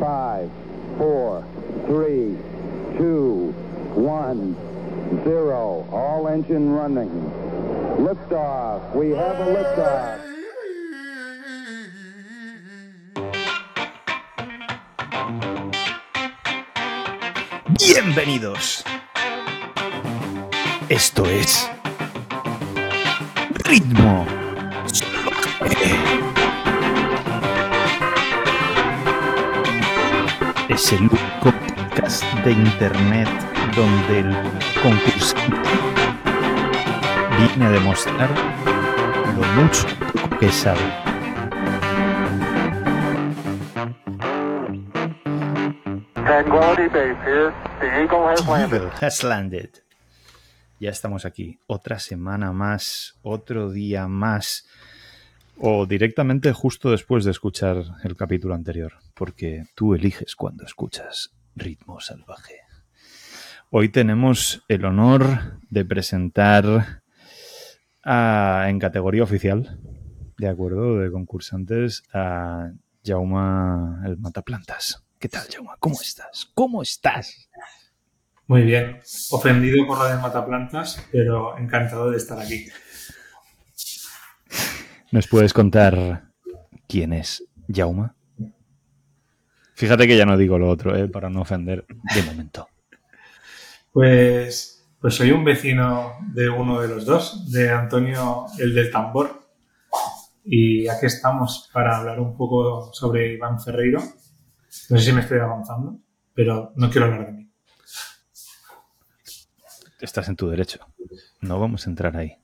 Five, four, three, two, one, zero. All engine running. Liftoff. We have a liftoff. Bienvenidos. Esto es Ritmo. Es el único de internet donde el concursante viene a demostrar lo mucho que sabe. Has landed. Ya estamos aquí. Otra semana más, otro día más. O directamente justo después de escuchar el capítulo anterior. Porque tú eliges cuando escuchas Ritmo Salvaje. Hoy tenemos el honor de presentar en categoría oficial, de acuerdo, de concursantes, a Jauma el Mataplantas. ¿Qué tal, Jauma? ¿Cómo estás? ¿Cómo estás? Muy bien. Ofendido por la de Mataplantas, pero encantado de estar aquí. ¿Nos puedes contar quién es Jauma? Fíjate que ya no digo lo otro, ¿eh? para no ofender de momento. Pues, pues soy un vecino de uno de los dos, de Antonio, el del tambor. Y aquí estamos para hablar un poco sobre Iván Ferreiro. No sé si me estoy avanzando, pero no quiero hablar de mí. Estás en tu derecho. No vamos a entrar ahí.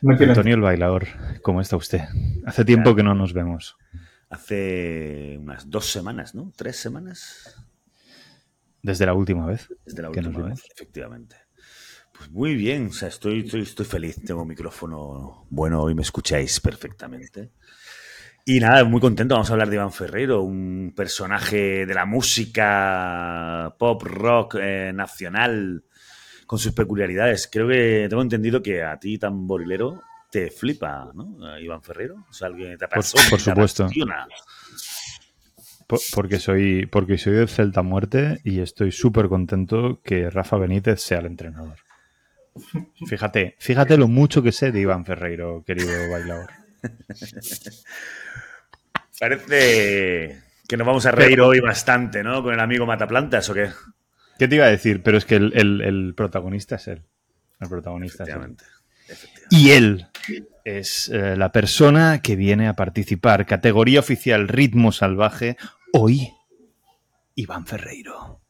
No Antonio el bailador, ¿cómo está usted? Hace tiempo que no nos vemos. Hace unas dos semanas, ¿no? ¿Tres semanas? Desde la última vez. Desde la última vez, efectivamente. Pues muy bien, o sea, estoy, estoy, estoy feliz. Tengo micrófono bueno, hoy me escucháis perfectamente. Y nada, muy contento. Vamos a hablar de Iván Ferreiro, un personaje de la música pop rock eh, nacional con sus peculiaridades. Creo que tengo entendido que a ti, tamborilero, te flipa, ¿no? Iván Ferreiro. O sea, alguien te Por- apasiona, por supuesto. Porque soy, porque soy del Celta Muerte y estoy súper contento que Rafa Benítez sea el entrenador. Fíjate, fíjate lo mucho que sé de Iván Ferreiro, querido bailador. Parece que nos vamos a reír hoy bastante, ¿no? Con el amigo Mataplantas, ¿o qué? ¿Qué te iba a decir? Pero es que el, el- el protagonista es él. El protagonista es él. Y él es eh, la persona que viene a participar. Categoría oficial Ritmo Salvaje. Hoy, Iván Ferreiro.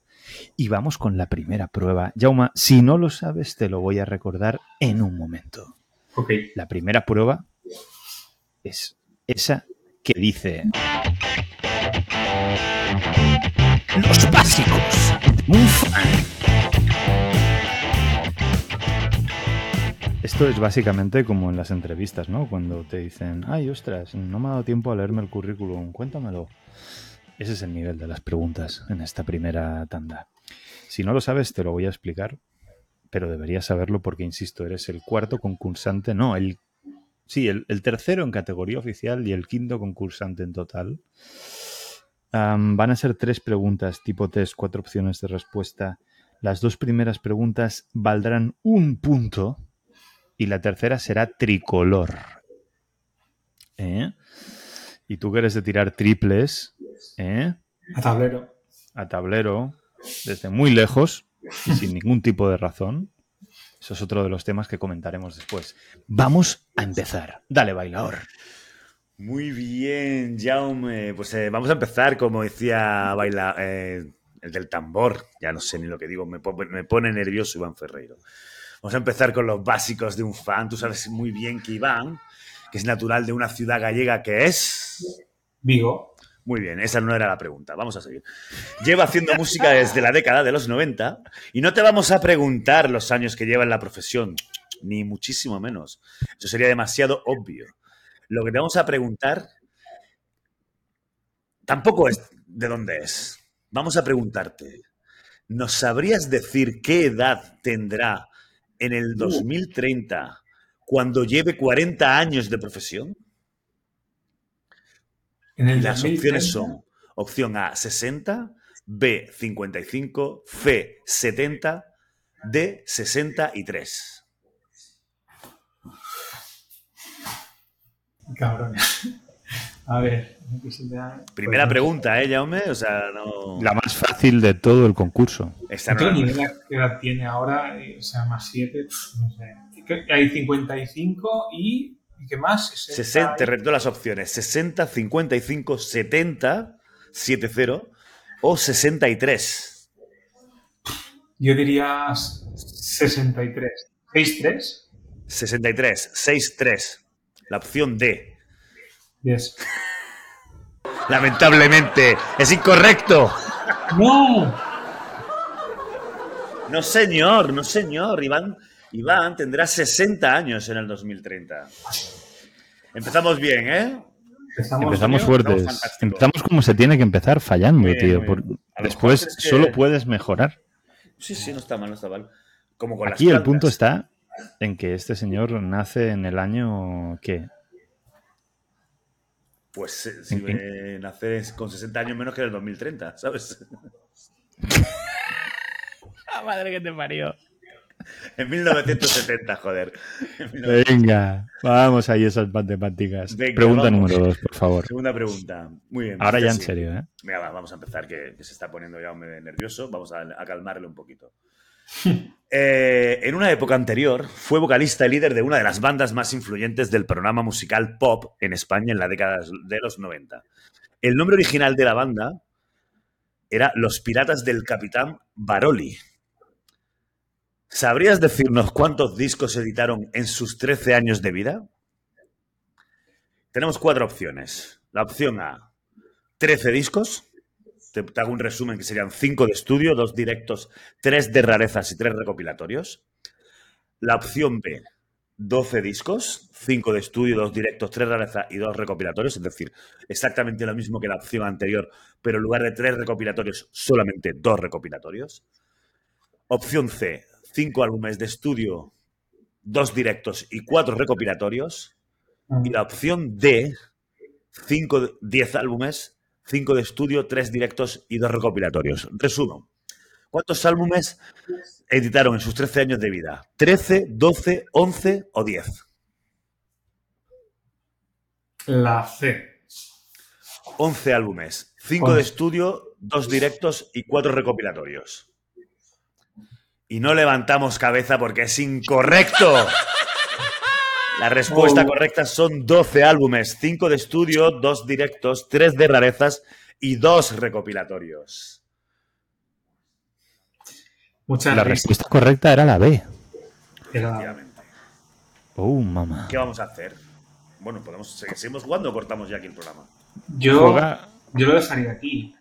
Y vamos con la primera prueba. Jauma, si no lo sabes, te lo voy a recordar en un momento. Ok. La primera prueba es esa que dice... Los básicos. Esto es básicamente como en las entrevistas, ¿no? Cuando te dicen, ay, ostras, no me ha dado tiempo a leerme el currículum, cuéntamelo. Ese es el nivel de las preguntas en esta primera tanda. Si no lo sabes, te lo voy a explicar, pero deberías saberlo porque, insisto, eres el cuarto concursante, no, el sí, el, el tercero en categoría oficial y el quinto concursante en total. Van a ser tres preguntas tipo test, cuatro opciones de respuesta. Las dos primeras preguntas valdrán un punto y la tercera será tricolor. ¿Eh? Y tú que eres de tirar triples, ¿eh? A tablero. a tablero desde muy lejos y sin ningún tipo de razón. Eso es otro de los temas que comentaremos después. Vamos a empezar. Dale, bailador. Muy bien, Jaume. Pues eh, vamos a empezar, como decía Baila, eh, el del tambor. Ya no sé ni lo que digo, me, me pone nervioso Iván Ferreiro. Vamos a empezar con los básicos de un fan. Tú sabes muy bien que Iván, que es natural de una ciudad gallega que es... Vigo. Muy bien, esa no era la pregunta. Vamos a seguir. Lleva haciendo música desde la década de los 90 y no te vamos a preguntar los años que lleva en la profesión, ni muchísimo menos. Eso sería demasiado obvio. Lo que te vamos a preguntar tampoco es de dónde es. Vamos a preguntarte, ¿nos sabrías decir qué edad tendrá en el 2030 cuando lleve 40 años de profesión? En el Las 2030, opciones son Opción A, 60. B, 55. C, 70. D, 63. Cabrón. A ver. da- Primera pues, pregunta, ¿eh, Jaume? O sea, no... La más fácil de todo el concurso. Esta No no tengo la- ni idea qué edad tiene ahora, eh, o sea, más 7, no sé. Hay 55 y. ¿Y qué más? 60 60, te repito las opciones. 60, 55, 70, 70 o 63. Yo diría 63. ¿63? 63, 63. La opción D. Yes. Lamentablemente, es incorrecto. ¡No! No, señor, no, señor. Iván, Iván tendrá 60 años en el 2030. Empezamos bien, ¿eh? Empezamos, Empezamos fuertes. Empezamos como se tiene que empezar, fallando, bien, tío. por- Después mejor es que- solo puedes mejorar. Sí, sí, no está mal, no está mal. Como con Aquí las el punto está en que este señor nace en el año ¿qué? Pues eh, si ¿En me nace con 60 años menos que en el 2030, ¿sabes? ¡La madre que te parió! En 1970, joder. En 1970. Venga, vamos ahí esas matemáticas. Venga, Pregunta vamos. número dos, por favor. Segunda pregunta. Muy bien. Ahora este ya en sí. serio, ¿eh? Venga, va, vamos a empezar, que, que se está poniendo ya medio nervioso. Vamos a, a calmarle un poquito. Eh, en una época anterior, fue vocalista y líder de una de las bandas más influyentes del programa musical pop en España en la década de los 90. El nombre original de la banda era Los Piratas del Capitán Baroli. ¿Sabrías decirnos cuántos discos editaron en sus 13 años de vida? Tenemos cuatro opciones. La opción A, 13 discos. Te, hago un resumen que serían 5 de estudio, 2 directos, 3 de rarezas y 3 recopilatorios. La opción B, 12 discos, 5 de estudio, 2 directos, 3 rarezas y 2 recopilatorios, es decir, exactamente lo mismo que la opción anterior, pero en lugar de 3 recopilatorios, solamente 2 recopilatorios. Opción C, 5 álbumes de estudio, 2 directos y 4 recopilatorios. Y la opción D, 5, 10 álbumes, 5 de estudio, 3 directos y 2 recopilatorios. Resumo. ¿Cuántos álbumes editaron en sus 13 años de vida? ¿13, 12, 11 o 10? La C. 11 álbumes, 5 de estudio, 2 directos y 4 recopilatorios. Y no levantamos cabeza porque es incorrecto. La respuesta Oh. correcta son 12 álbumes, 5 de estudio, 2 directos, 3 de rarezas y 2 recopilatorios. Muchas La risas. respuesta correcta era la B. Era- Efectivamente. Oh, mamá. ¿Qué vamos a hacer? Bueno, podemos seguimos jugando o cortamos ya aquí el programa. Yo, Juega, yo lo dejaría aquí.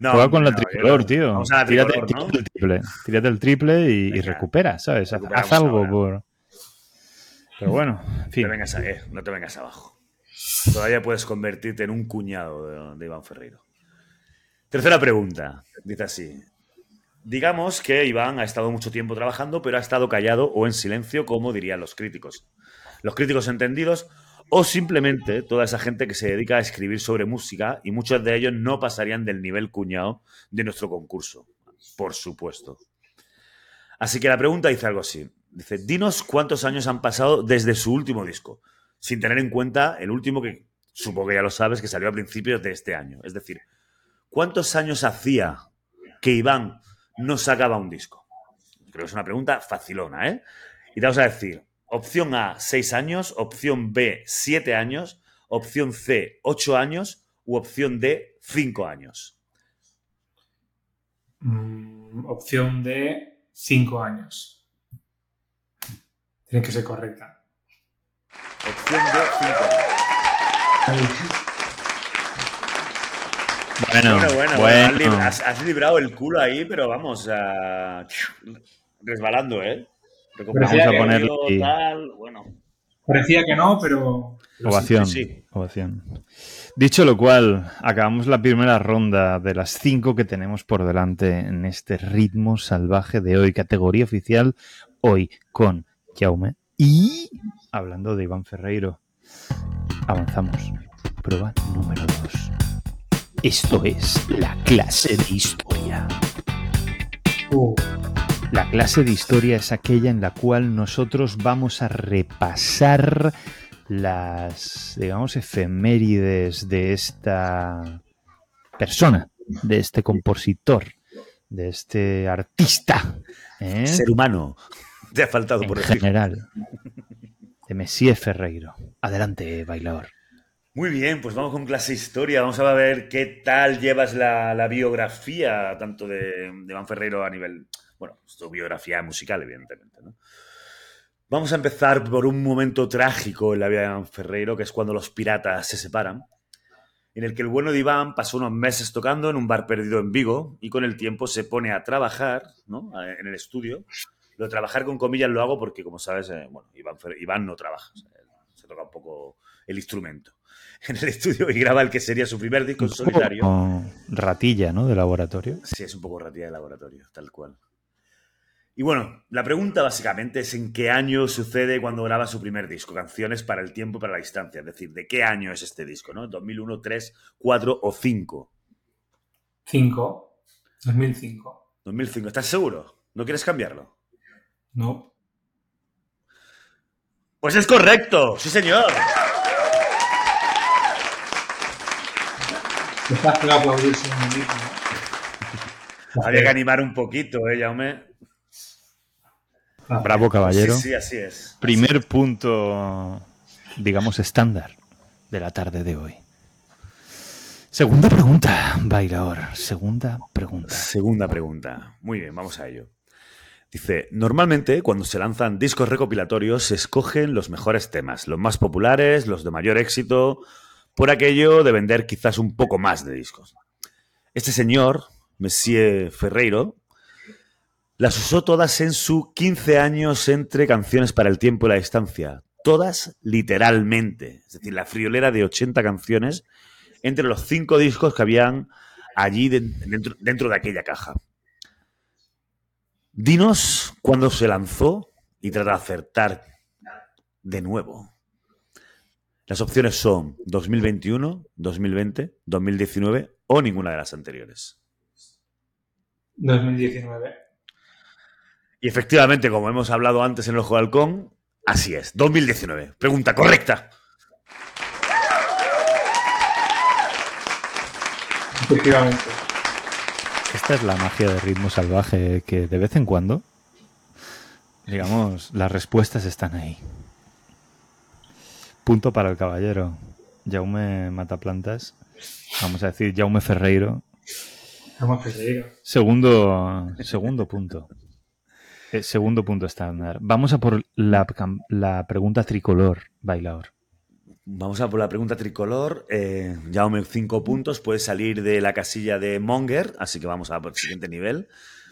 No, juega con la no, yo tricolor, no. tío. Vamos a la tírate, tricolor, ¿no? tírate el triple. Tírate el triple y, recupera, ¿sabes? Haz, algo ahora. por. Pero bueno, en No fin. te vengas a- eh, no te vengas abajo. Todavía puedes convertirte en un cuñado de, de Iván Ferreiro. Tercera pregunta. Dice así. Digamos que Iván ha estado mucho tiempo trabajando, pero ha estado callado o en silencio, como dirían los críticos. Los críticos entendidos o simplemente toda esa gente que se dedica a escribir sobre música y muchos de ellos no pasarían del nivel cuñado de nuestro concurso. Por supuesto. Así que la pregunta dice algo así. Dice, dinos cuántos años han pasado desde su último disco, sin tener en cuenta el último que supongo que ya lo sabes, que salió a principios de este año. Es decir, ¿cuántos años hacía que Iván no sacaba un disco? Creo que es una pregunta facilona, ¿eh? Y te vamos a decir, opción A, 6 años, opción B, 7 años, opción C, 8 años u opción D, 5 años. Mm, opción de 5 años. Tiene que ser correcta. Opción D, 5 años. Bueno, Bueno, bueno, bueno. has, has- has librado el culo ahí, pero vamos, a... resbalando, ¿eh? Vamos a ponerle audio, ahí. tal, bueno. Parecía que no, pero. Ovación. Sí, sí. Ovación. Dicho lo cual, acabamos la primera ronda de las cinco que tenemos por delante en este ritmo salvaje de hoy, categoría oficial, hoy con Jaume. Y hablando de Iván Ferreiro, avanzamos. prueba número 2. Esto es la clase de historia. Uh, La clase de historia es aquella en la cual nosotros vamos a repasar las, digamos, efemérides de esta persona, de este compositor, de este artista. ¿eh? Ser humano. Te ha faltado en por decir. general. De Messier Ferreiro. Adelante, bailador. Muy bien, pues vamos con clase de historia. Vamos a ver qué tal llevas la, la biografía, tanto de, de Iván Ferreiro a nivel. Bueno, su biografía musical, evidentemente. ¿no? Vamos a empezar por un momento trágico en la vida de Iván Ferreiro, que es cuando los piratas se separan, en el que el bueno de Iván pasó unos meses tocando en un bar perdido en Vigo y con el tiempo se pone a trabajar ¿no? en el estudio. Lo de trabajar con comillas lo hago porque, como sabes, eh, bueno, Iván, no trabaja, o sea, él se toca un poco el instrumento en el estudio y graba el que sería su primer disco en solitario. Ratilla, ¿no? De laboratorio. Sí, es un poco ratilla de laboratorio, tal cual. Y bueno, la pregunta básicamente es en qué año sucede cuando graba su primer disco, Canciones para el tiempo y para la distancia. Es decir, ¿de qué año es este disco? ¿no? ¿2001, 3, 4 o 5? 5. 2005. 2005. ¿Estás seguro? ¿No quieres cambiarlo? No. Pues es correcto, sí señor. Es fácil aplaudirse en el mismo. Había que animar un poquito, ¿eh, Jaume? Ah, Bravo, caballero. Sí, sí, así es. Primer punto, digamos, estándar de la tarde de hoy. Segunda pregunta, bailador. Segunda pregunta. Segunda pregunta. Muy bien, vamos a ello. Dice, normalmente cuando se lanzan discos recopilatorios se escogen los mejores temas, los más populares, los de mayor éxito, por aquello de vender quizás un poco más de discos. Este señor, Monsieur Ferreiro, las usó todas en su 15 años entre canciones para el tiempo y la distancia. Todas literalmente. Es decir, la friolera de 80 canciones entre los cinco discos que habían allí de- dentro, dentro de aquella caja. Dinos cuándo se lanzó y trata de acertar de nuevo. Las opciones son 2021, 2020, 2019 o ninguna de las anteriores. 2019. Y efectivamente, como hemos hablado antes en el Ojo de Halcón, así es, 2019. Pregunta correcta. Efectivamente. Esta es la magia de ritmo salvaje que de vez en cuando, digamos, las respuestas están ahí. Punto para el caballero. Jaume Mataplantas. Vamos a decir Jaume Ferreiro. Vamos Ferreiro. Segundo, segundo punto. Eh, segundo punto estándar. Vamos a por la, pregunta tricolor, bailador. Vamos a por la pregunta tricolor. Eh, Jaume, cinco puntos. Puedes salir de la casilla de Monger, así que vamos a por el siguiente nivel.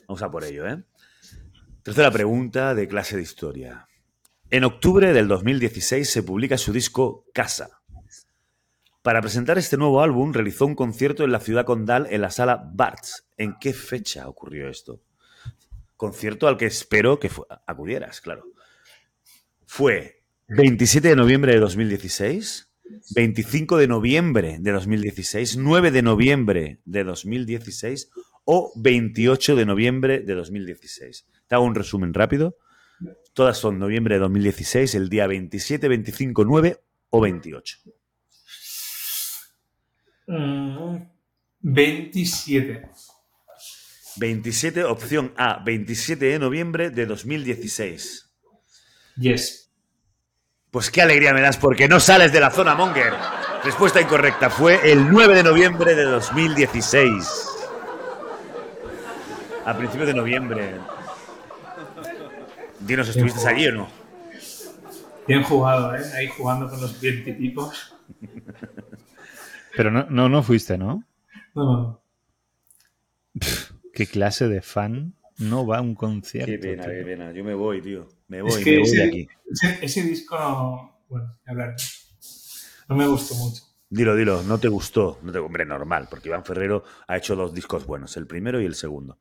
Vamos a por ello, ¿eh? Tercera pregunta de clase de historia. En octubre del 2016 se publica su disco Casa. Para presentar este nuevo álbum realizó un concierto en la ciudad condal en la sala Barts. ¿En qué fecha ocurrió esto? Concierto al que espero que acudieras, claro. Fue 27 de noviembre de 2016, 25 de noviembre de 2016, 9 de noviembre de 2016 o 28 de noviembre de 2016. Te hago un resumen rápido. Todas son noviembre de 2016, el día 27, 25, 9 o 28. Mm, 27. 27, opción A, 27 de noviembre de 2016. Yes. Pues qué alegría me das porque no sales de la zona Monger. Respuesta incorrecta. Fue el 9 de noviembre de 2016. A principios de noviembre. Dinos, ¿estuviste allí o no? Bien jugado, ¿eh? Ahí jugando con los tipos. Pero no, no, no fuiste, ¿no? No, no, no. ¿Qué clase de fan no va a un concierto? Qué pena, tío? qué pena. Yo me voy, tío. Me voy, Es me que voy de ese, aquí. ese, ese disco no. Bueno, ya hablaré. No me gustó mucho. Dilo, dilo, no te gustó. No te, hombre, normal, porque Iván Ferrero ha hecho dos discos buenos, el primero y el segundo.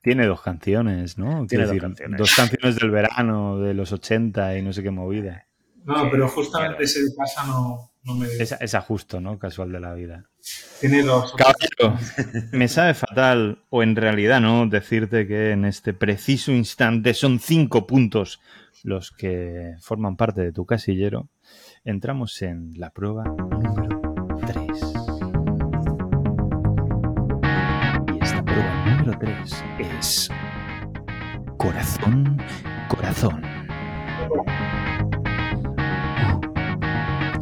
Tiene dos canciones, ¿no? Tiene dos decir, canciones. dos canciones del verano, de los 80 y no sé qué movida. No, Sí, pero justamente claro. ese de casa no, No me Es, es a justo, ¿no? Casual de la vida. Tiene dos. Caballero, me sabe fatal, o en realidad no, decirte que en este preciso instante son cinco puntos los que forman parte de tu casillero. Entramos en la prueba número 3. Y esta prueba número 3 es corazón, corazón.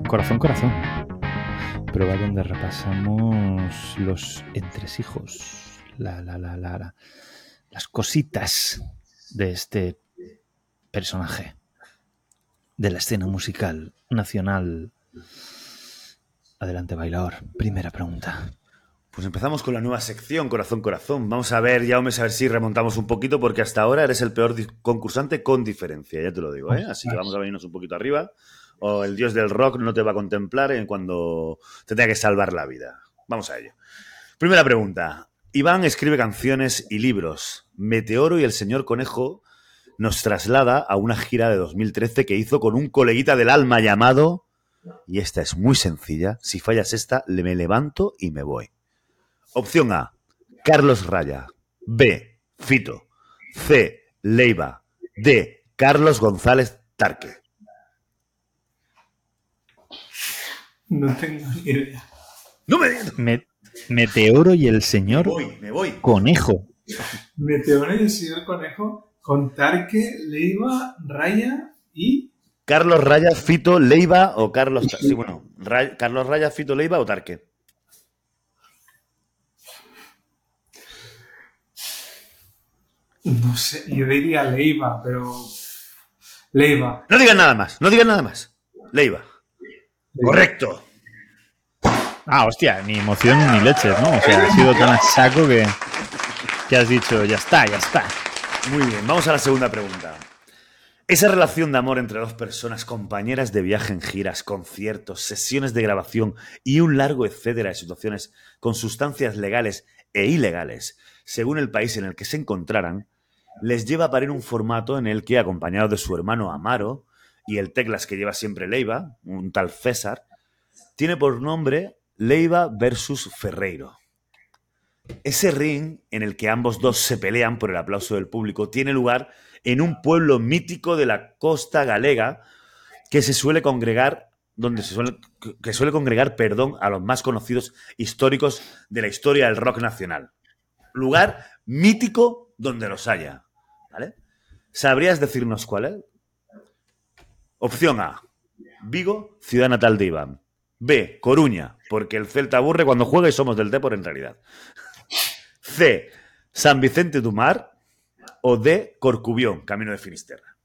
Corazón, corazón. Prueba donde repasamos los entresijos, la, la, la, la, la- las cositas de este personaje de la escena musical nacional. Adelante, bailador. Primera pregunta. Pues empezamos con la nueva sección, Corazón Corazón. Vamos a ver, ya vamos a ver si remontamos un poquito, porque hasta ahora eres el peor concursante con diferencia, ya te lo digo, ¿eh? Así que vamos a venirnos un poquito arriba. O el dios del rock no te va a contemplar cuando te tenga que salvar la vida. Vamos a ello. Primera pregunta. Iván escribe canciones y libros. Meteoro y el señor Conejo nos traslada a una gira de 2013 que hizo con un coleguita del alma llamado... Y esta es muy sencilla. Si fallas esta, me levanto y me voy. Opción A, Carlos Raya. B, Fito. C, Leiva. D, Carlos González Tarque. No tengo ni idea. No me Me- Meteoro y el Me señor voy, me voy. Conejo. Meteoro y el señor conejo con Tarque, Leiva, Raya y. Carlos Raya, Fito, Leiva o Carlos... Sí, bueno, Carlos Raya, Fito, Leiva o Tarque. No sé, yo diría Leiva, pero. Leiva. No digan nada más, no digan nada más. Leiva. Correcto. Ah, hostia, ni emoción ni leches, ¿no? O sea, ha sido tan a saco que, que has dicho, ya está, ya está. Muy bien, vamos a la segunda pregunta. Esa relación de amor entre dos personas, compañeras de viaje en giras, conciertos, sesiones de grabación y un largo etcétera de situaciones con sustancias legales e ilegales, según el país en el que se encontraran, les lleva a parir un formato en el que, acompañado de su hermano Amaro y el teclas que lleva siempre Leiva, un tal César, tiene por nombre Leiva versus Ferreiro. Ese ring en el que ambos dos se pelean por el aplauso del público tiene lugar en un pueblo mítico de la costa galega que se suele congregar donde se suele, que suele congregar, perdón, a los más conocidos históricos de la historia del rock nacional. Lugar mítico donde los haya, ¿vale? ¿Sabrías decirnos cuál es? Opción A, Vigo, ciudad natal de Iván. B, Coruña, porque el Celta aburre cuando juega y somos del Depor en realidad. C. San Vicente du Mar. O D. Corcubión, camino de Finisterra.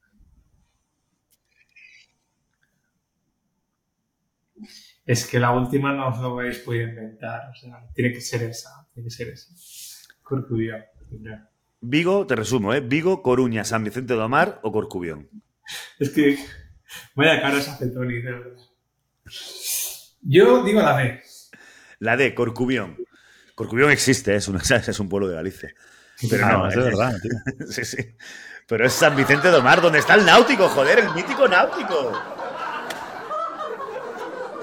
Es que la última no os lo habéis podido inventar. O sea, tiene que ser esa. Tiene que ser esa. Corcubión. Vigo, te resumo, ¿eh? Vigo, Coruña, San Vicente do Mar o Corcubión. Es que. Vaya caras hace Tony, de verdad. Yo digo la B. La D, Corcubión. Corcubión existe, es un, es un pueblo de Galicia. Pero Ah, no, es de es- verdad, tío. sí, sí. Pero es San Vicente do Mar, donde está el náutico, joder, el mítico náutico.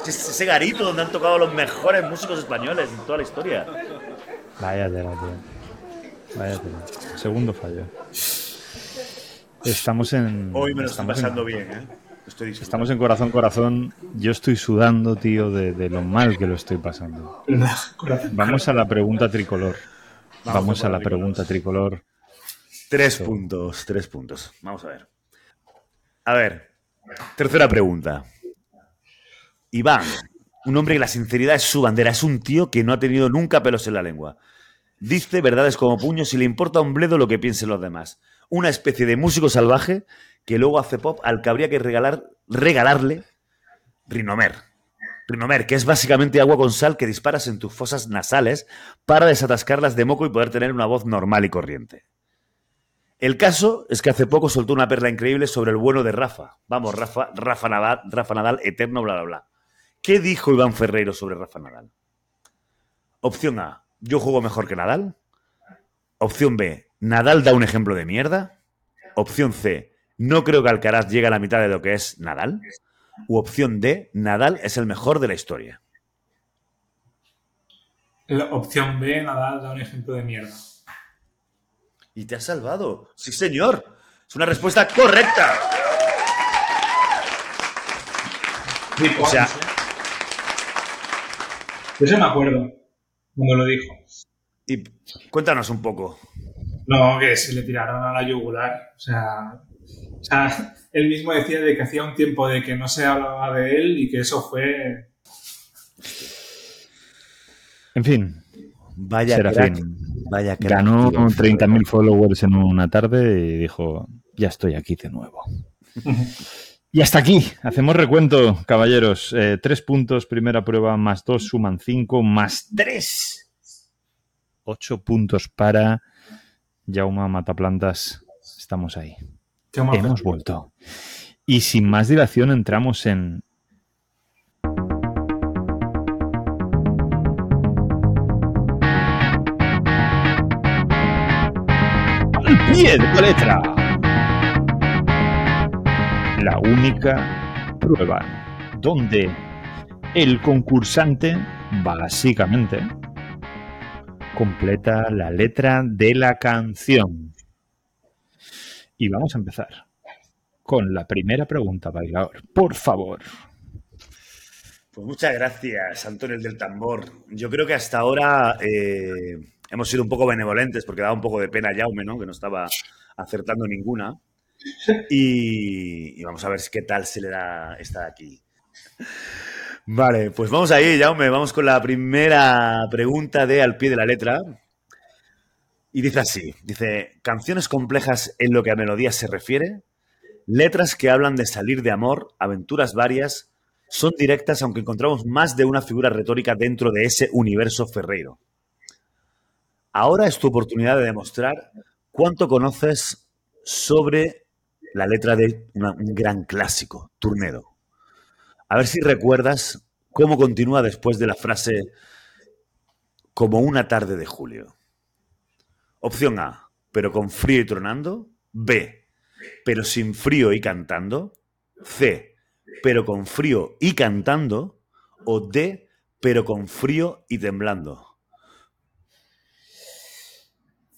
Es ese garito donde han tocado los mejores músicos españoles en toda la historia. Vaya tela, tío. Vaya tela. Segundo fallo. Estamos en. Hoy me lo en- pasando bien, ¿eh? Estoy. Estamos en corazón, corazón. Yo estoy sudando, tío, de, de lo mal que lo estoy pasando. Vamos a la pregunta tricolor. Vamos, a la la pregunta tricolor. Tres puntos, tres puntos. Vamos a ver. A ver, tercera pregunta. Iván, un hombre que la sinceridad es su bandera, es un tío que no ha tenido nunca pelos en la lengua. Dice verdades como puños y le importa un bledo lo que piensen los demás. Una especie de músico salvaje que luego hace pop al que habría que regalar, regalarle Rinomer. Rinomer, que es básicamente agua con sal que disparas en tus fosas nasales para desatascarlas de moco y poder tener una voz normal y corriente. El caso es que hace poco soltó una perla increíble sobre el bueno de Rafa. Vamos, Rafa, Rafa, Nadal, Rafa Nadal, eterno, bla, bla, bla. ¿Qué dijo Iván Ferreiro sobre Rafa Nadal? Opción A, yo juego mejor que Nadal. Opción B, Nadal da un ejemplo de mierda. Opción C, no creo que Alcaraz llegue a la mitad de lo que es Nadal. U opción D, Nadal es el mejor de la historia. La opción B, Nadal da un ejemplo de mierda. Y te has salvado. Sí, señor. Es una respuesta correcta. O sea- Yo se me acuerdo cuando lo dijo. Y cuéntanos un poco. No, que se le tiraron a la yugular. O sea, o sea, él mismo decía de que hacía un tiempo de que no se hablaba de él y que eso fue. En fin, Vaya Serafín. crack. Vaya crack. ganó tío. 30.000 followers en una tarde y dijo, ya estoy aquí de nuevo. Y hasta aquí, hacemos recuento, caballeros. Eh, tres puntos, primera prueba, más dos, suman cinco, más tres. Ocho puntos para Jauma Mataplantas. Estamos ahí. Hemos vuelto. Y sin más dilación entramos en... Al pie de la letra. La única prueba donde el concursante básicamente completa la letra de la canción. Y vamos a empezar con la primera pregunta, bailador. Por favor. Pues muchas gracias, Antonio el del tambor. Yo creo que hasta ahora eh, hemos sido un poco benevolentes porque daba un poco de pena Jaume, ¿no? Que no estaba acertando ninguna. Y, y vamos a ver qué tal se le da esta de aquí. Vale, pues vamos ahí, Jaume. Vamos con la primera pregunta de Al pie de la letra. Y dice así, dice, canciones complejas en lo que a melodías se refiere, letras que hablan de salir de amor, aventuras varias, son directas aunque encontramos más de una figura retórica dentro de ese universo ferreiro. Ahora es tu oportunidad de demostrar cuánto conoces sobre la letra de un gran clásico, Turnedo. A ver si recuerdas cómo continúa después de la frase como una tarde de julio. Opción A, pero con frío y tronando. B, pero sin frío y cantando. C, pero con frío y cantando. O D, pero con frío y temblando.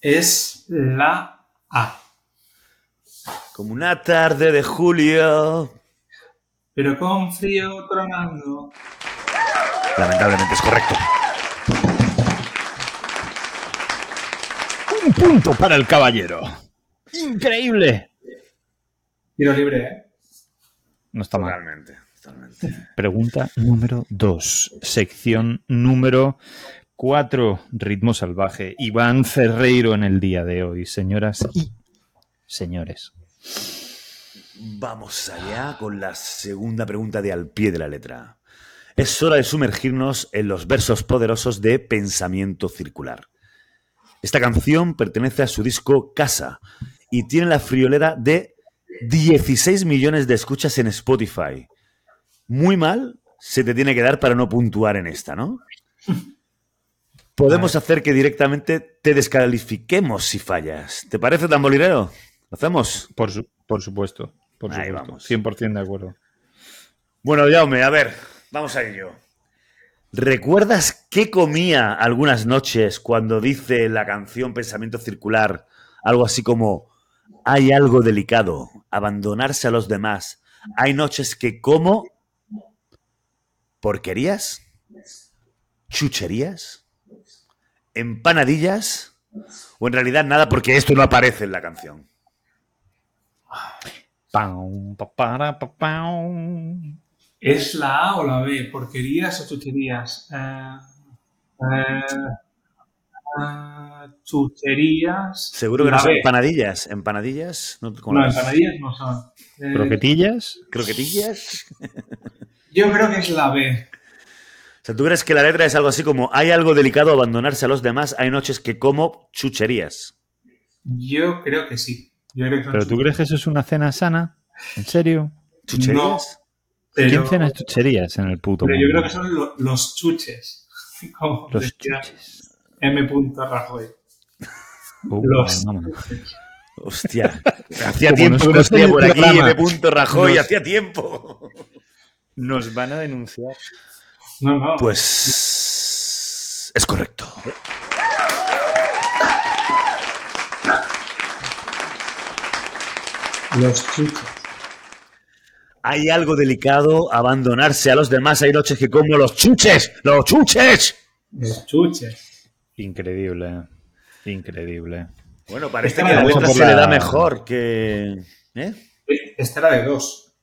Es la A. Como una tarde de julio. Pero con frío tronando. Lamentablemente es correcto. Punto para el caballero. Increíble. Tiro libre, ¿eh? No está mal. Totalmente, totalmente. Pregunta número 2. Sección número 4. Ritmo salvaje. Iván Ferreiro en el día de hoy, señoras y señores. Vamos allá con la segunda pregunta de al pie de la letra. Es hora de sumergirnos en los versos poderosos de Pensamiento Circular. Esta canción pertenece a su disco Casa y tiene la friolera de 16 millones de escuchas en Spotify. Muy mal se te tiene que dar para no puntuar en esta, ¿no? Podemos hacer que directamente te descalifiquemos si fallas. ¿Te parece tan bolirero? ¿Lo hacemos? Por, su- por supuesto. Por Ahí supuesto. vamos. 100% de acuerdo. Bueno, Jaume, a ver, vamos a ello. ¿Recuerdas qué comía algunas noches cuando dice la canción Pensamiento Circular algo así como hay algo delicado, abandonarse a los demás? Hay noches que como porquerías, chucherías, empanadillas o en realidad nada porque esto no aparece en la canción. Pau, pa, para. ¿Es la A o la B? ¿Porquerías o chucherías? Eh, eh, eh, chucherías. Seguro que no son empanadillas. Empanadillas, no, como No, las empanadillas no son. Eh, ¿Croquetillas? croquetillas. yo creo que es la B. O sea, ¿tú crees que la letra es algo así como hay algo delicado abandonarse a los demás, hay noches que como chucherías? Yo creo que sí. Yo creo que son ¿Pero tú crees que eso es una cena sana? ¿En serio? ¿Chucherías? Pero- ¿Quién cena chucherías en el puto Pero yo mundo? creo que son lo- los chuches. Como Los decía chuches. M. Rajoy. Uh, Los. Hostia. Hacía tiempo que no estoy por aquí. M. Rajoy, Nos- hacía tiempo. Nos van a denunciar. No, no. Pues es correcto. Los chuchos. Hay algo delicado abandonarse a los demás. Hay noches que como los chuches, los chuches. Los chuches. Increíble. Increíble. Bueno, parece Esta que la gusta se le da mejor que... ¿Eh? Esta era de dos.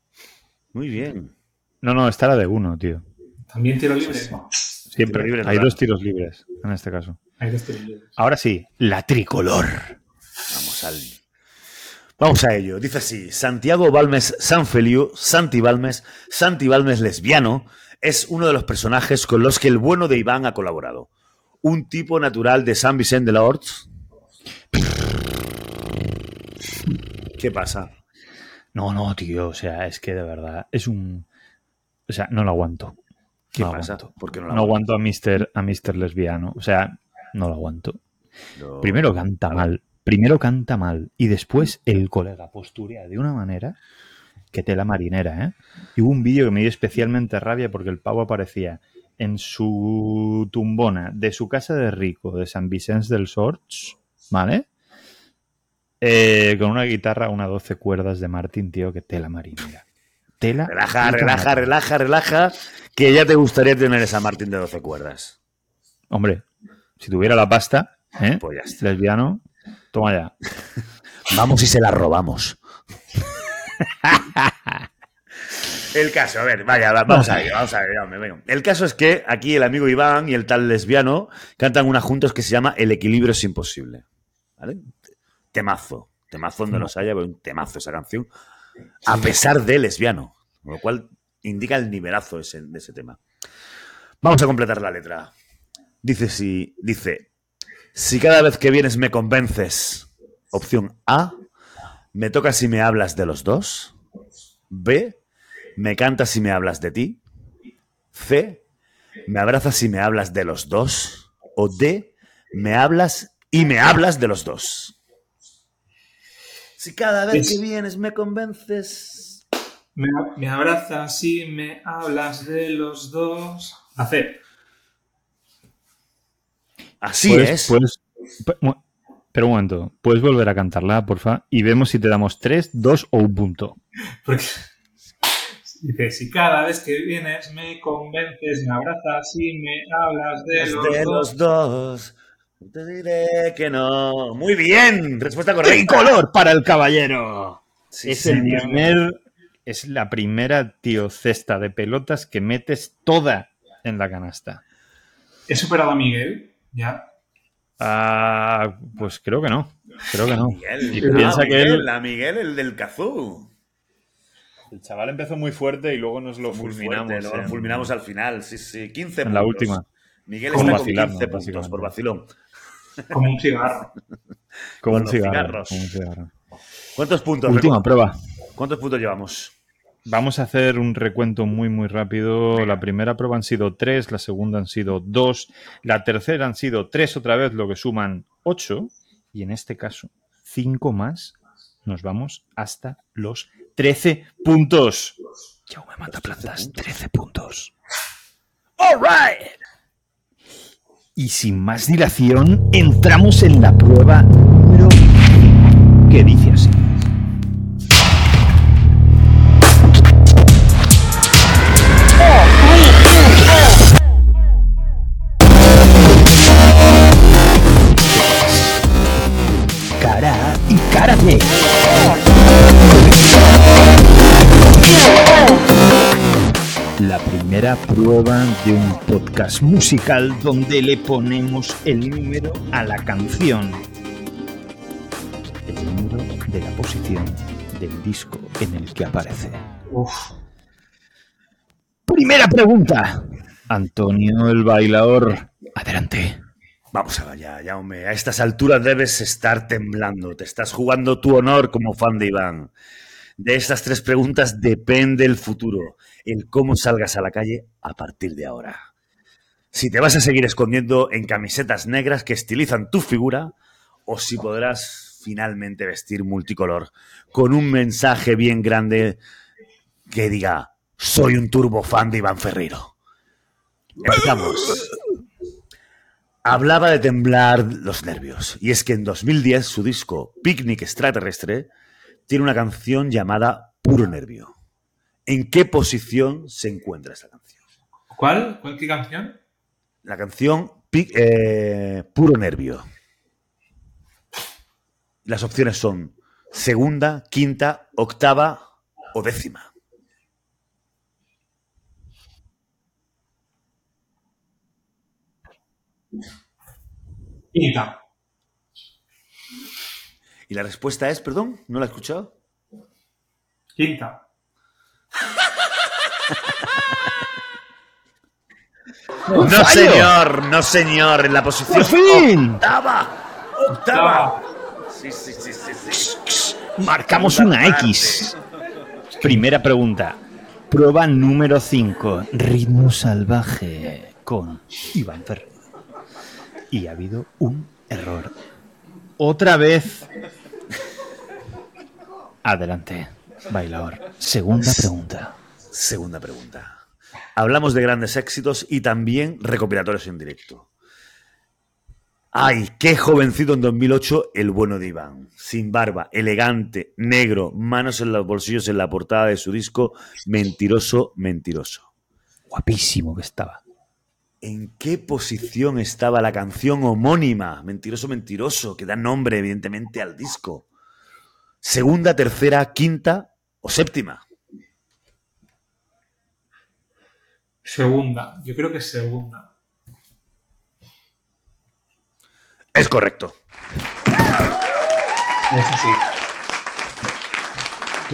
Muy bien. No, no, esta era de uno, tío. También tiro libre. Siempre. Libre, Hay dos tiros libres en este caso. Hay dos tiros libres. Ahora sí, la tricolor. Vamos al... Vamos a ello. Dice así, Santiago Balmes Sanfeliu, Santi Balmes, Santi Balmes lesbiano, es uno de los personajes con los que el bueno de Iván ha colaborado. Un tipo natural de San Vicente de la Horts. ¿Qué pasa? No, no, tío. O sea, es que de verdad es un. O sea, no lo aguanto. ¿Qué No pasa? aguanto. ¿Por qué no No, la aguanto a Mr. a Mr. lesbiano. O sea, no lo aguanto. No. Primero canta mal. Primero canta mal. Y después el colega posturea de una manera que tela marinera, ¿eh? Y hubo un vídeo que me dio especialmente rabia porque el pavo aparecía en su tumbona de su casa de rico de San Vicente del Sorts, ¿vale? Eh, con una guitarra, una 12 cuerdas de Martín, tío, que tela marinera. Tela. Relaja, relaja, marinera. relaja, relaja, que ya te gustaría tener esa Martín de 12 cuerdas. Hombre, si tuviera la pasta, ¿eh? Pues ya está. Lesbiano, toma ya. Vamos y se la robamos. El caso, a ver, vaya, va- vamos a ver, vamos a ver. El caso es que aquí el amigo Iván y el tal lesbiano cantan una juntos que se llama El equilibrio es imposible. ¿Vale? Temazo. Temazo donde los haya, pero un temazo esa canción. A pesar de lesbiano. Con lo cual indica el nivelazo ese- de ese tema. Vamos a completar la letra. Dice si. Dice. Si cada vez que vienes me convences. Opción A. Me tocas si me hablas de los dos. B. Me cantas si me hablas de ti. C. Me abrazas si me hablas de los dos. O D. Me hablas y me hablas de los dos. Si cada vez que vienes me convences. Me, me abrazas y me hablas de los dos. Hacer. Así Puedes- es. puedes- pero un momento, puedes volver a cantarla, porfa, y vemos si te damos tres, dos o un punto. Porque dice, si cada vez que vienes me convences, me abrazas y me hablas de los de dos. los dos. Te diré que no. Muy bien. Respuesta correcta. color para el caballero! Sí, es el primer, es la primera tío cesta de pelotas que metes toda en la canasta. He superado a Miguel, ya. Ah, pues creo que no. Creo que no. Miguel, Y piensa que Miguel, él- la Miguel, el del Cazú. El chaval empezó muy fuerte y luego nos lo fulminamos. fuerte, luego lo en- fulminamos al final. Sí, sí. 15 En la puntos. última. Miguel está con vacilarnos, 15 puntos por vacilón. Como un cigarro. Como un cigarro. como un cigarro. ¿Cuántos puntos? Última prueba. ¿Cuántos puntos llevamos? Vamos a hacer un recuento muy, muy rápido. La primera prueba han sido tres, la segunda han sido dos, la tercera han sido tres otra vez, lo que suman ocho. Y en este caso, cinco más, nos vamos hasta los 13 puntos. Jaume mata plantas, 13 puntos. All right. Y sin más dilación, entramos en la prueba número que dice así. Primera prueba de un podcast musical donde le ponemos el número a la canción. El número de la posición del disco en el que aparece. Uf. Primera pregunta. Antonio el bailador. Adelante. Vamos allá, Jaume. A estas alturas debes estar temblando. Te estás jugando tu honor como fan de Iván. De estas tres preguntas depende el futuro, el cómo salgas a la calle a partir de ahora. Si te vas a seguir escondiendo en camisetas negras que estilizan tu figura, o si podrás finalmente vestir multicolor con un mensaje bien grande que diga Soy un turbo fan de Iván Ferreiro. Empezamos. Hablaba de temblar los nervios. Y es que en 2010 su disco Picnic Extraterrestre tiene una canción llamada Puro Nervio. ¿En qué posición se encuentra esta canción? ¿Cuál? ¿Cuál qué canción? La canción eh, Puro Nervio. Las opciones son segunda, quinta, octava o décima. Quinta. Y la respuesta es, perdón, ¿no la he escuchado? Quinta. No, señor, no, señor, en la posición fin! octava. Octava. Sí, sí, sí, sí, sí. Marcamos una parte. X. Primera pregunta. Prueba número 5. Ritmo salvaje con Iván Ferrer. Y ha habido un error. Otra vez. Adelante, bailador. Segunda pregunta. Segunda pregunta. Hablamos de grandes éxitos y también recopilatorios en directo. ¡Ay, qué jovencito en 2008 el bueno de Iván! Sin barba, elegante, negro, manos en los bolsillos en la portada de su disco Mentiroso, Mentiroso. Guapísimo que estaba. ¿En qué posición estaba la canción homónima, Mentiroso, Mentiroso, que da nombre evidentemente al disco? ¿Segunda, tercera, quinta o séptima? Segunda. Yo creo que es segunda. Es correcto. Eso sí.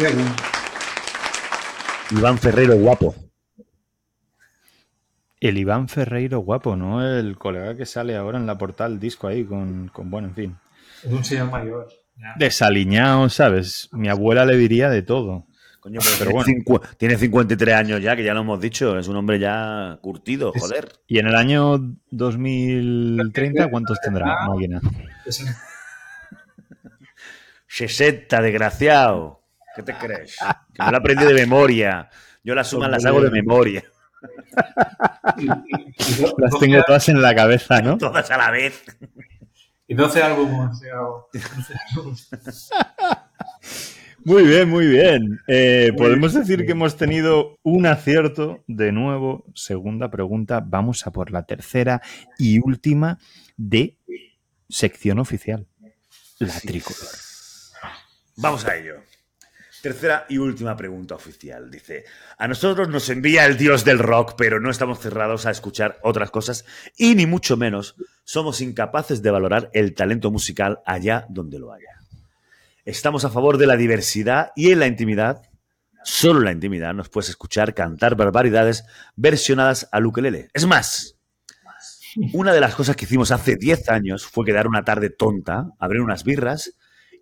Segunda. Iván Ferrero, guapo. El Iván Ferreiro guapo, ¿no? El colega que sale ahora en la portada del disco ahí con, con bueno, en fin. Es un señor mayor. Desaliñado, ¿sabes? Mi abuela le diría de todo. Coño, pero, Pero tiene, bueno. cincu- tiene 53 años ya, que ya lo hemos dicho. Es un hombre ya curtido, joder. Y en el año 2030, ¿cuántos tendrá máquina? Es en- 60, desgraciado. ¿Qué te crees? Que me lo aprendí de memoria. Yo las sumas las hago de memoria. Las 12 tengo todas en la cabeza, ¿no? Todas a la vez. Y 12 álbumes. o sea, o- 12 álbumes. Muy bien, muy bien. Eh, podemos decir que hemos tenido un acierto de nuevo. Segunda pregunta. Vamos a por la tercera y última de sección oficial. La tricolor. Vamos a ello. Tercera y última pregunta oficial. Dice, a nosotros nos envía el dios del rock, pero no estamos cerrados a escuchar otras cosas y ni mucho menos somos incapaces de valorar el talento musical allá donde lo haya. Estamos a favor de la diversidad y en la intimidad, solo en la intimidad, nos puedes escuchar cantar barbaridades versionadas al ukelele. Es más, una de las cosas que hicimos hace 10 años fue quedar una tarde tonta, abrir unas birras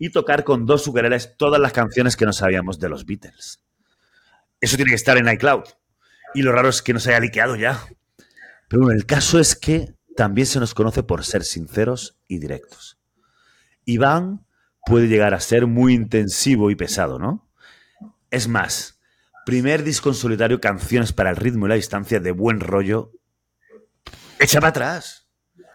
y tocar con dos ukeleles todas las canciones que no sabíamos de los Beatles. Eso tiene que estar en iCloud. Y lo raro es que no se haya liqueado ya. Pero bueno, el caso es que también se nos conoce por ser sinceros y directos. Iván puede llegar a ser muy intensivo y pesado, ¿no? Es más, primer disco en solitario, canciones para el ritmo y la distancia de buen rollo. Echa para atrás.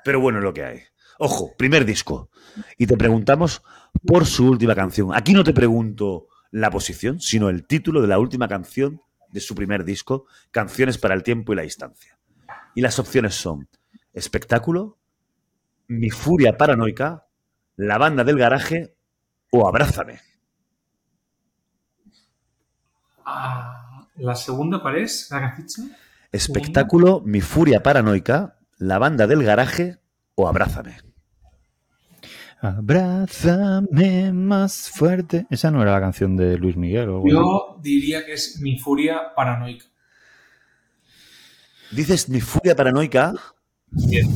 Pero bueno, lo que hay. Ojo, primer disco. Y te preguntamos por su última canción. Aquí no te pregunto la posición, sino el título de la última canción de su primer disco, Canciones para el tiempo y la distancia. Y las opciones son Espectáculo, Mi furia paranoica, La banda del garaje o Abrázame. Ah, ¿La segunda cuál es? Espectáculo, Mi furia paranoica, La banda del garaje o Abrázame. Abrázame más fuerte. Esa no era la canción de Luis Miguel. O? Yo diría que es mi furia paranoica. Dices Mi furia paranoica Bien.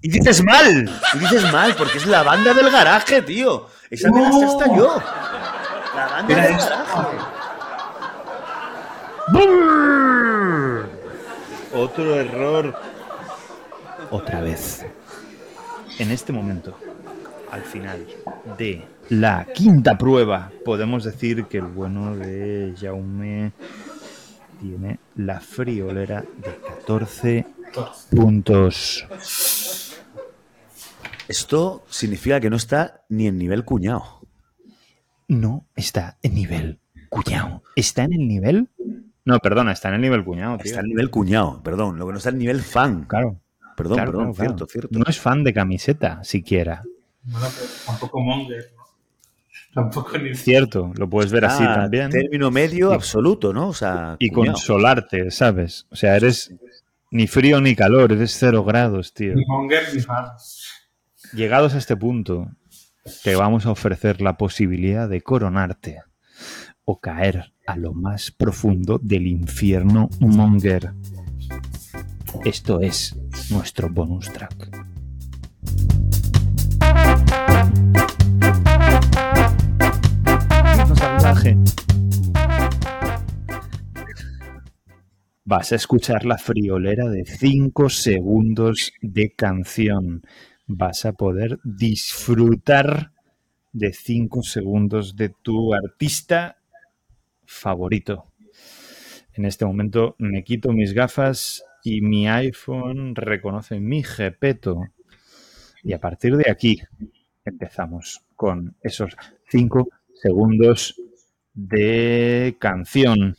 Y dices mal, y dices mal, porque es la banda del garaje, tío. Esa me la sé hasta yo. La banda del garaje. Otro error. Otra vez. En este momento, al final de la quinta prueba, podemos decir que el bueno de Jaume tiene la friolera de 14 puntos. Esto significa que no está ni en nivel cuñado. No está en nivel cuñado. ¿Está en el nivel? No, perdona, está en el nivel cuñado, tío. Está en nivel cuñado, perdón. Lo que no está en nivel fan. Claro. Perdón, claro, perdón, claro, claro. cierto, cierto. No es fan de camiseta, siquiera. Bueno, pero tampoco Monger, ¿no? Tampoco ni... Cierto, lo puedes ver así Ah, también. Término medio Y- absoluto, ¿no? O sea, Y cuñado. consolarte, ¿sabes? O sea, eres ni frío ni calor, eres cero grados, tío. Ni Monger ni fan. Llegados a este punto, te vamos a ofrecer la posibilidad de coronarte o caer a lo más profundo del infierno Monger. Esto es nuestro bonus track. Vas a escuchar la friolera de 5 segundos de canción. Vas a poder disfrutar de 5 segundos de tu artista favorito. En este momento me quito mis gafas y mi iPhone reconoce mi jepeto. Y a partir de aquí empezamos con esos 5 segundos de canción.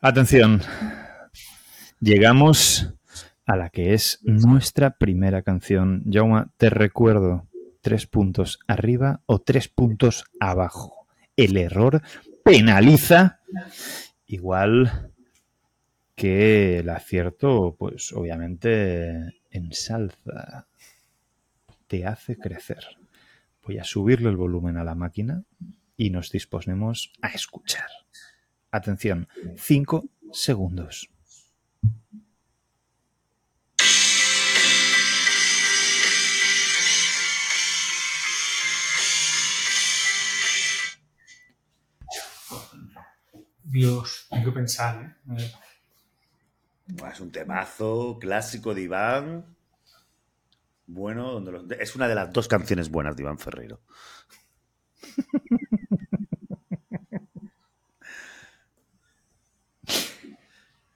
Atención, llegamos a la que es nuestra primera canción. Jauma, te recuerdo, tres puntos arriba o tres puntos abajo. El error penaliza igual que el acierto, pues obviamente ensalza, te hace crecer. Voy a subirle el volumen a la máquina y nos disponemos a escuchar. Atención, 5 segundos. Dios, tengo que pensar, ¿eh? Es un temazo clásico de Iván. Bueno, donde los- es una de las dos canciones buenas de Iván Ferreiro.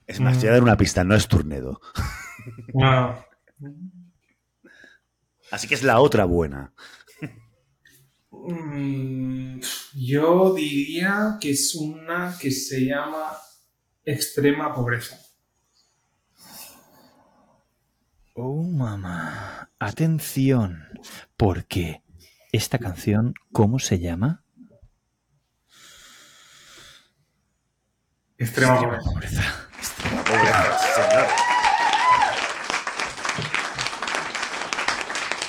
Es más, voy a dar una pista, no es Turnedo. No, Así que es la otra buena. Mm, yo diría que es una que se llama Extrema Pobreza. Oh, mamá. Atención, porque esta canción, ¿cómo se llama? Extrema Pobreza. Pobreza.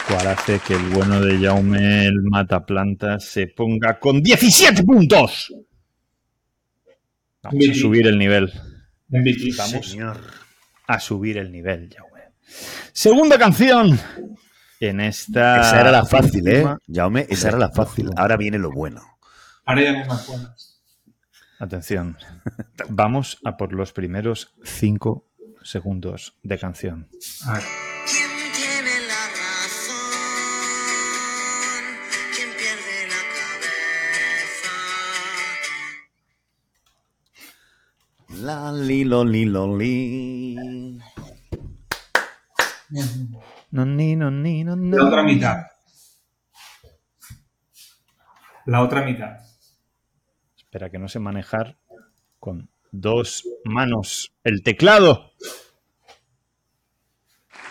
¿Cuál hace que el bueno de Jaume, el mataplantas, se ponga con 17 puntos? Vamos a subir el nivel. Vamos. Señor. A subir el nivel, Jaume. Segunda canción. En esta. Esa era la fácil, ¿eh? Jaume, esa era la fácil. Ahora viene lo bueno. Ahora ya no hay más buenas. Atención. Vamos a por los primeros 5 segundos de canción. A ver. ¿Quién tiene la razón? ¿Quién pierde la cabeza? La li lo li lo li. No, ni, no, ni, no, no. La otra mitad. La otra mitad. Espera que no sé manejar con dos manos el teclado.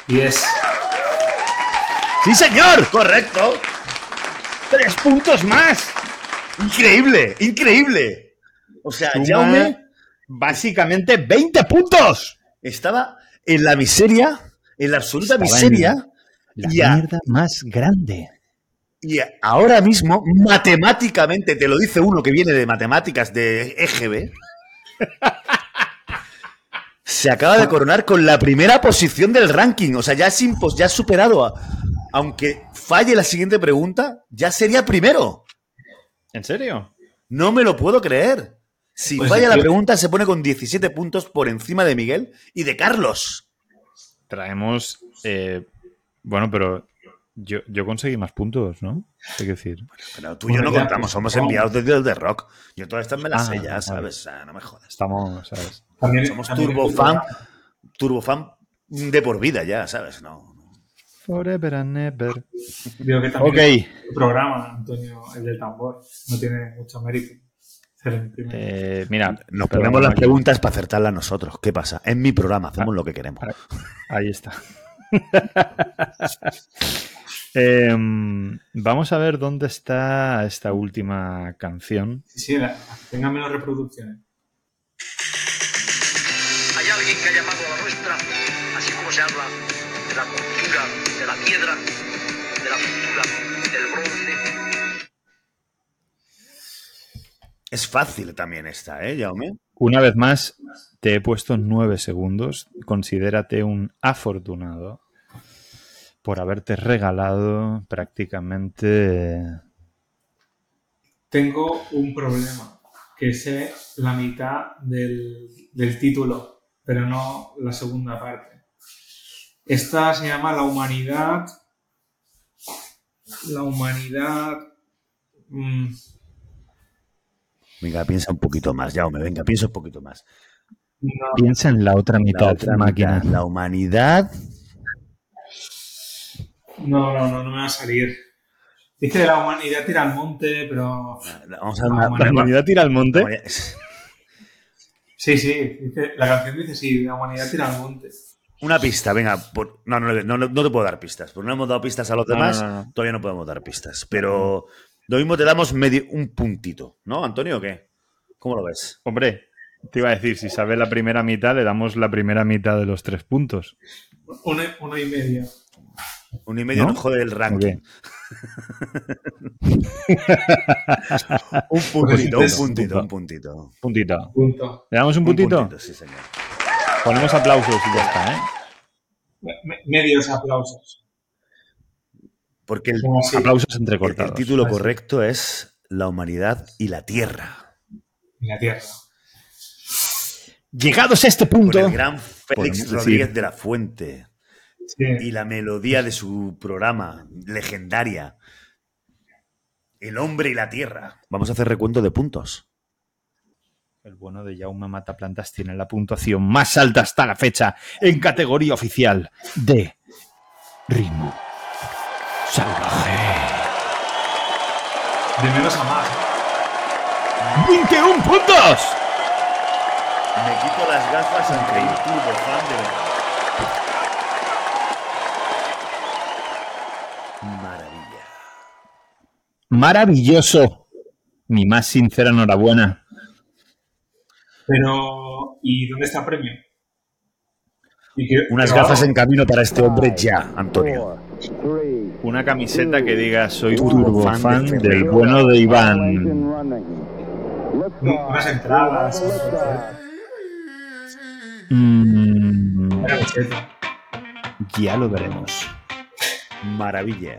Y es. ¡Sí, señor! ¡Correcto! ¡Tres puntos más! ¡Increíble! ¡Increíble! O sea, Suma Jaume Básicamente 20 puntos. estaba en la miseria, en la absoluta Estaba miseria, La mierda más grande. y ahora mismo, matemáticamente, te lo dice uno que viene de matemáticas de EGB, se acaba de coronar con la primera posición del ranking. O sea, ya es impos, ya ha superado a- Aunque falle la siguiente pregunta, ya sería primero. ¿En serio? No me lo puedo creer. Si Pues falla la pregunta, se pone con 17 puntos por encima de Miguel y de Carlos. Traemos. eh, bueno, pero Yo, yo conseguí más puntos, ¿no? Hay que decir. Pero tú y yo no contamos, somos enviados desde el de rock. Yo todas estas me las Ah, sé ya. ¿sabes? No me jodas. Estamos, ¿sabes? También, Somos también turbo el fan, programa- turbo fan de por vida ya, ¿sabes? No. Forever and never. Digo que también Ok. el programa, Antonio, el del tambor, no tiene mucho mérito. Eh, mira, Nos pero ponemos las aquí- preguntas para acertarlas nosotros. ¿Qué pasa? En mi programa hacemos lo que queremos. Ahí está. Em, vamos a ver dónde está esta última canción. Sí, sí, la- tenga menos reproducciones. Hay alguien que ha llamado a la nuestra, así como se habla de la cultura de la piedra, Es fácil también esta, ¿eh, Jaume? Una vez más, te he puesto nueve segundos. Considérate un afortunado por haberte regalado prácticamente. Tengo un problema, que sé la mitad del, del título, pero no la segunda parte. Esta se llama La humanidad. La humanidad. mm, Venga, piensa un poquito más, Jaume. Venga, piensa un poquito más. no, Piensa en la otra La mitad, otra máquina. mitad, La humanidad. no, no, no, no me va a salir. Dice la humanidad tira al monte, pero. Vamos a La ¿La humanidad tira al monte? Sí, sí, dice- la canción dice sí, la humanidad tira al monte. Una pista, venga. por- No, no, no, no te puedo dar pistas. Porque no hemos dado pistas a los demás. no, no. Todavía no podemos dar pistas. Pero lo mismo te damos medio, un puntito. ¿No, Antonio, o qué? ¿Cómo lo ves? Hombre, te iba a decir, si sabes la primera mitad, le damos la primera mitad de los tres puntos. Uno, uno y medio. Un y medio ¿No? no jode el ranking. un puntito, un Entonces- puntito, un puntito. Puntito. Punto. ¿Le damos un Un puntito? puntito, sí, señor. Ponemos aplausos y ya está, ¿eh? Me- medios aplausos. Porque el, Aplausos el- entrecortados. el título Así. correcto es La humanidad y la tierra. en la tierra. Llegados a este Con punto, el gran Félix Rodríguez de la Fuente. Sí. y la melodía de su programa, legendaria. El hombre y la tierra. Vamos a hacer recuento de puntos. el bueno de Jaume Mataplantas tiene la puntuación más alta hasta la fecha en categoría oficial de ritmo salvaje. De menos a más. 21 puntos. Me quito las gafas ante turbo fan de verdad. Maravilla. Maravilloso. Mi más sincera enhorabuena. Pero, ¿y dónde está el premio? Unas gafas en camino para este hombre ya, Antonio. Una camiseta que diga soy Turbo fan fan de del bueno de Iván. unas entradas. Mm, ya lo veremos. Maravilla.